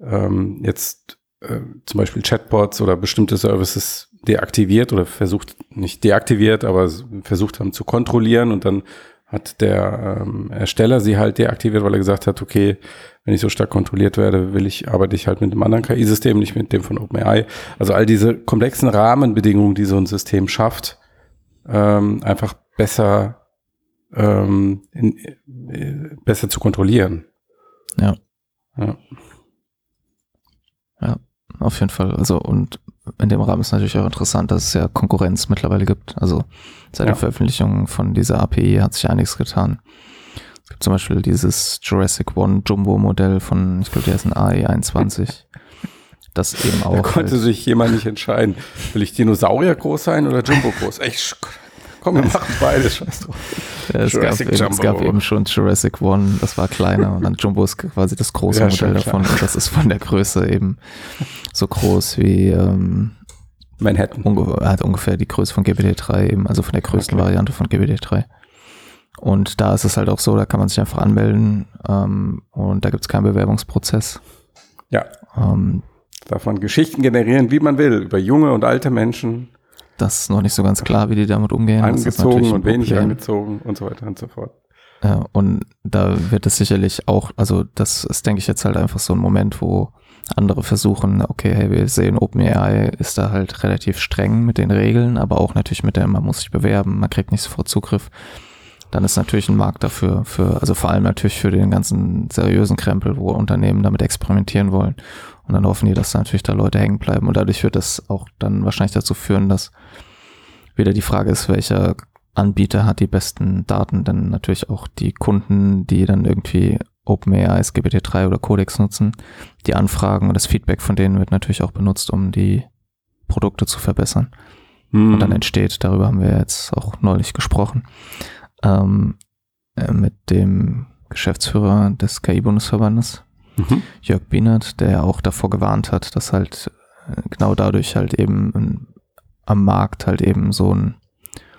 ähm, jetzt äh, zum Beispiel Chatbots oder bestimmte Services deaktiviert oder versucht, nicht deaktiviert, aber versucht haben zu kontrollieren und dann hat der ähm, Ersteller sie halt deaktiviert, weil er gesagt hat, okay, wenn ich so stark kontrolliert werde, will ich, arbeite ich halt mit einem anderen KI-System, nicht mit dem von OpenAI. Also all diese komplexen Rahmenbedingungen, die so ein System schafft, ähm, einfach besser, ähm, in, äh, besser zu kontrollieren. Ja. ja. Ja, auf jeden Fall. Also und in dem Rahmen ist natürlich auch interessant, dass es ja Konkurrenz mittlerweile gibt. Also seit ja. der Veröffentlichung von dieser API hat sich einiges getan. Es gibt zum Beispiel dieses Jurassic One Jumbo Modell von, ich glaube, der ist ein AE21. das eben auch. Da konnte halt sich jemand nicht entscheiden. Will ich Dinosaurier groß sein oder Jumbo groß? Ich, komm, wir machen beides. Scheiß drauf. Ja, es, gab eben, es, gab eben, schon Jurassic One, das war kleiner und dann Jumbo ist quasi das große ja, Modell davon und das ist von der Größe eben so groß wie ähm, Manhattan. Unge hat ungefähr die Größe von GPT-3 eben, also von der größten okay. Variante von GPT-3. Und da ist es halt auch so, da kann man sich einfach anmelden ähm, und da gibt es keinen Bewerbungsprozess. Ja. Ähm, Darf man Geschichten generieren, wie man will, über junge und alte Menschen. Das ist noch nicht so ganz klar, wie die damit umgehen. Angezogen und wenig angezogen und so weiter und so fort. Ja, und da wird es sicherlich auch, also das ist, denke ich, jetzt halt einfach so ein Moment, wo andere versuchen, okay, hey, wir sehen, OpenAI ist da halt relativ streng mit den Regeln, aber auch natürlich mit der, man muss sich bewerben, man kriegt nicht sofort Zugriff dann ist natürlich ein Markt dafür, für, also vor allem natürlich für den ganzen seriösen Krempel, wo Unternehmen damit experimentieren wollen. Und dann hoffen die, dass da natürlich da Leute hängen bleiben. Und dadurch wird das auch dann wahrscheinlich dazu führen, dass wieder die Frage ist, welcher Anbieter hat die besten Daten, denn natürlich auch die Kunden, die dann irgendwie OpenAI, GPT-3 oder Codex nutzen, die Anfragen und das Feedback von denen wird natürlich auch benutzt, um die Produkte zu verbessern. Mhm. Und dann entsteht, darüber haben wir jetzt auch neulich gesprochen, ähm, äh, mit dem Geschäftsführer des KI-Bundesverbandes, mhm. Jörg Bienert, der ja auch davor gewarnt hat, dass halt äh, genau dadurch halt eben am Markt halt eben so ein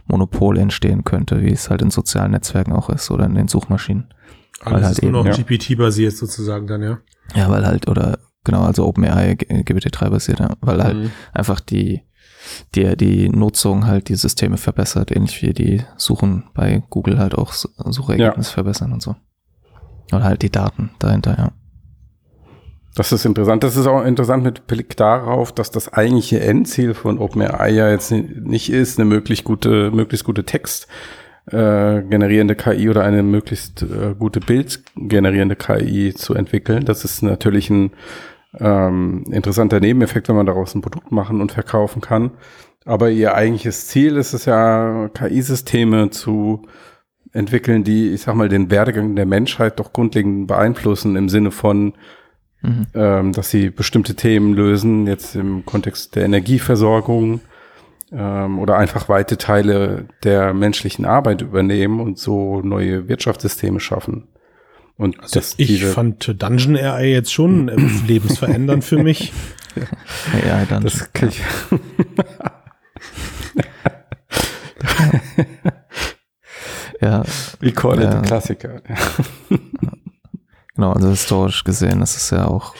Monopol entstehen könnte, wie es halt in sozialen Netzwerken auch ist oder in den Suchmaschinen. Alles weil halt ist nur eben, noch ja. GPT-basiert sozusagen dann, ja? Ja, weil halt, oder genau, also OpenAI GPT-3 basiert, ja, weil halt mhm. einfach die der die Nutzung halt die Systeme verbessert, ähnlich wie die Suchen bei Google halt auch Suchergebnisse ja. verbessern und so. Oder halt die Daten dahinter, ja. Das ist interessant. Das ist auch interessant mit Blick darauf, dass das eigentliche Endziel von OpenAI ja jetzt nicht ist, eine möglichst gute, möglichst gute Text äh, generierende KI oder eine möglichst äh, gute Bild generierende KI zu entwickeln. Das ist natürlich ein ähm, interessanter Nebeneffekt, wenn man daraus ein Produkt machen und verkaufen kann. Aber ihr eigentliches Ziel ist es ja, KI-Systeme zu entwickeln, die, ich sag mal, den Werdegang der Menschheit doch grundlegend beeinflussen im Sinne von, mhm. ähm, dass sie bestimmte Themen lösen, jetzt im Kontext der Energieversorgung ähm, oder einfach weite Teile der menschlichen Arbeit übernehmen und so neue Wirtschaftssysteme schaffen. Und also das, ich fand Dungeon AI jetzt schon lebensverändernd für mich. Ja, dann. Das kann ich. ja. We call it ja. Klassiker. genau, also historisch gesehen ist es ja auch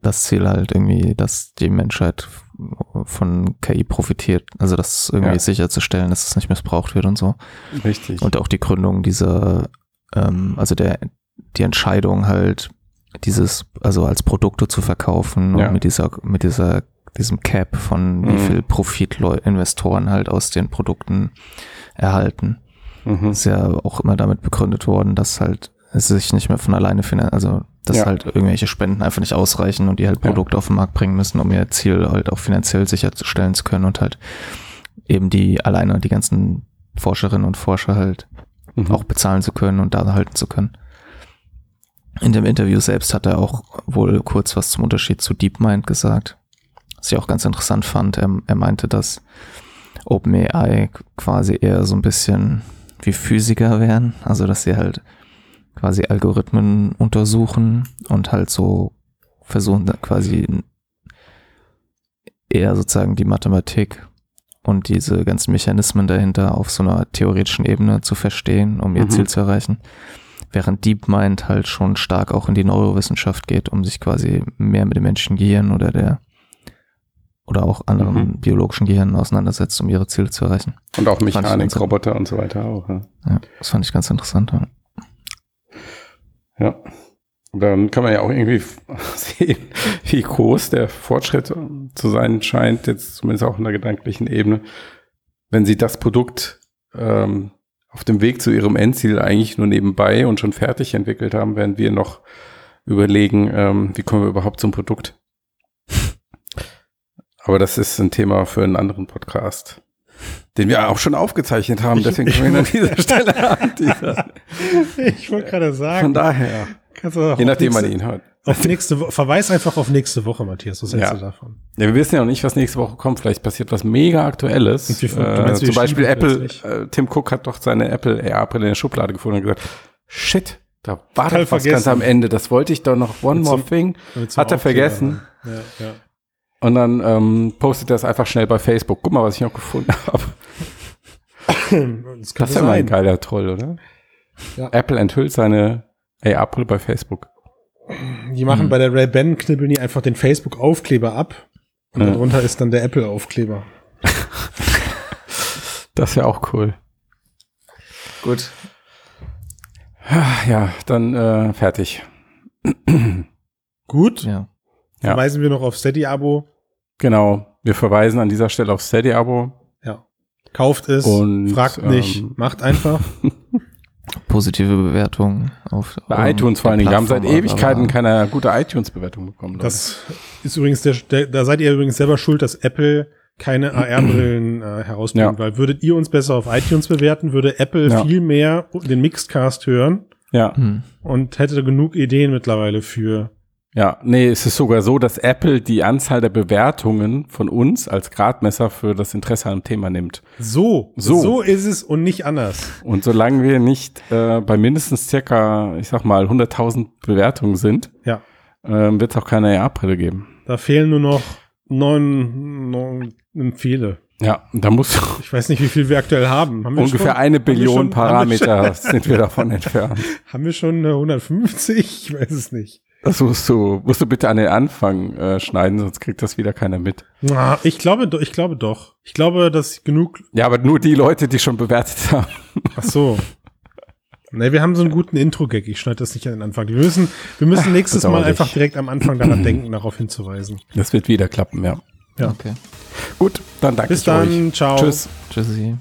das Ziel halt irgendwie, dass die Menschheit von KI profitiert. Also das irgendwie Ja. sicherzustellen, dass es nicht missbraucht wird und so. Richtig. Und auch die Gründung dieser, ähm, also der, die Entscheidung halt, dieses, also als Produkte zu verkaufen Ja. und mit dieser, mit dieser, diesem Cap von wie Mhm. viel Profit Investoren halt aus den Produkten erhalten. mhm. Ist ja auch immer damit begründet worden, dass halt es sich nicht mehr von alleine finanziert, also dass Ja. halt irgendwelche Spenden einfach nicht ausreichen und die halt Ja. Produkte auf den Markt bringen müssen, um ihr Ziel halt auch finanziell sicherzustellen zu können und halt eben die alleine die ganzen Forscherinnen und Forscher halt Mhm. auch bezahlen zu können und da halten zu können. In dem Interview selbst hat er auch wohl kurz was zum Unterschied zu DeepMind gesagt, was ich auch ganz interessant fand. Er, er meinte, dass OpenAI quasi eher so ein bisschen wie Physiker wären, also dass sie halt quasi Algorithmen untersuchen und halt so versuchen quasi eher sozusagen die Mathematik und diese ganzen Mechanismen dahinter auf so einer theoretischen Ebene zu verstehen, um ihr Mhm. Ziel zu erreichen. Während DeepMind halt schon stark auch in die Neurowissenschaft geht, um sich quasi mehr mit dem menschlichen Gehirn oder der oder auch anderen Mhm. biologischen Gehirnen auseinandersetzt, um ihre Ziele zu erreichen. Und auch Mechanik, Roboter und so weiter auch. Ja. Ja, das fand ich ganz interessant. Ja. Ja. Dann kann man ja auch irgendwie sehen, wie groß der Fortschritt zu sein scheint, jetzt zumindest auch in der gedanklichen Ebene, wenn sie das Produkt ähm, auf dem Weg zu ihrem Endziel eigentlich nur nebenbei und schon fertig entwickelt haben, während wir noch überlegen, ähm, wie kommen wir überhaupt zum Produkt. Aber das ist ein Thema für einen anderen Podcast, den wir auch schon aufgezeichnet haben. Deswegen können wir ihn an dieser Stelle an dieser. Ich wollte gerade sagen. Von daher, kannst du auch je nachdem man ihn hört. Auf nächste Woche, verweis einfach auf nächste Woche, Matthias. Was hältst Ja. du davon? Ja, wir wissen ja noch nicht, was nächste Woche kommt. Vielleicht passiert was mega Aktuelles. Äh, meinst, wir zum Beispiel Apple, äh, Tim Cook hat doch seine Apple AR-Brille in der Schublade gefunden und gesagt, shit, da war doch was ganz am Ende. Das wollte ich doch noch, one more thing. Hat er vergessen. Ja, ja. Und dann ähm, postet er es einfach schnell bei Facebook. Guck mal, was ich noch gefunden habe. Das, Das ist ja mal ein geiler Troll, oder? Ja. Apple enthüllt seine AR-Brille bei Facebook. Die machen Hm. bei der Ray-Ban knibbeln die einfach den Facebook-Aufkleber ab. Und Ja. darunter ist dann der Apple-Aufkleber. Das ist ja auch cool. Gut. Ja, dann äh, fertig. Gut. Ja. Ja. Verweisen wir noch auf Steady-Abo. Genau. Wir verweisen an dieser Stelle auf Steady-Abo. Kauft es. Und, fragt nicht. ähm, Macht einfach. Positive Bewertungen auf Bei iTunes vor allen Dingen. Wir haben seit Ewigkeiten aber- keine gute iTunes-Bewertung bekommen. Leute. Das ist übrigens der, der, da seid ihr übrigens selber schuld, dass Apple keine AR-Brillen äh, herausbringt, Ja. weil würdet ihr uns besser auf iTunes bewerten, würde Apple Ja. viel mehr den Mixedcast hören ja, Hm. und hätte genug Ideen mittlerweile für. Ja. Nee, es ist sogar so, dass Apple die Anzahl der Bewertungen von uns als Gradmesser für das Interesse am Thema nimmt. So, So. so, ist es und nicht anders. Und solange wir nicht äh, bei mindestens circa, ich sag mal, 100.000 Bewertungen sind, Ja. ähm, wird es auch keine AR-Brille geben. Da fehlen nur noch neun, neun viele. Ja, da muss Ich weiß nicht, wie viel wir aktuell haben. haben wir ungefähr schon, eine Billion schon- Parameter sind wir davon entfernt. Haben wir schon äh, 150? Ich weiß es nicht. Das musst du, musst du bitte an den Anfang äh, schneiden, sonst kriegt das wieder keiner mit. Na, ich glaube, ich glaube doch. Ich glaube, dass genug. Ja, aber nur die Leute, die schon bewertet haben. Ach so. Ne, wir haben so einen guten Intro-Gag. Ich schneide das nicht an den Anfang. Wir müssen, wir müssen nächstes Mal bedauerlich. einfach direkt am Anfang daran denken, darauf hinzuweisen. Das wird wieder klappen, ja. Ja. Okay. Gut, dann danke Bis ich euch. dann. Ciao. Tschüss. Tschüssi.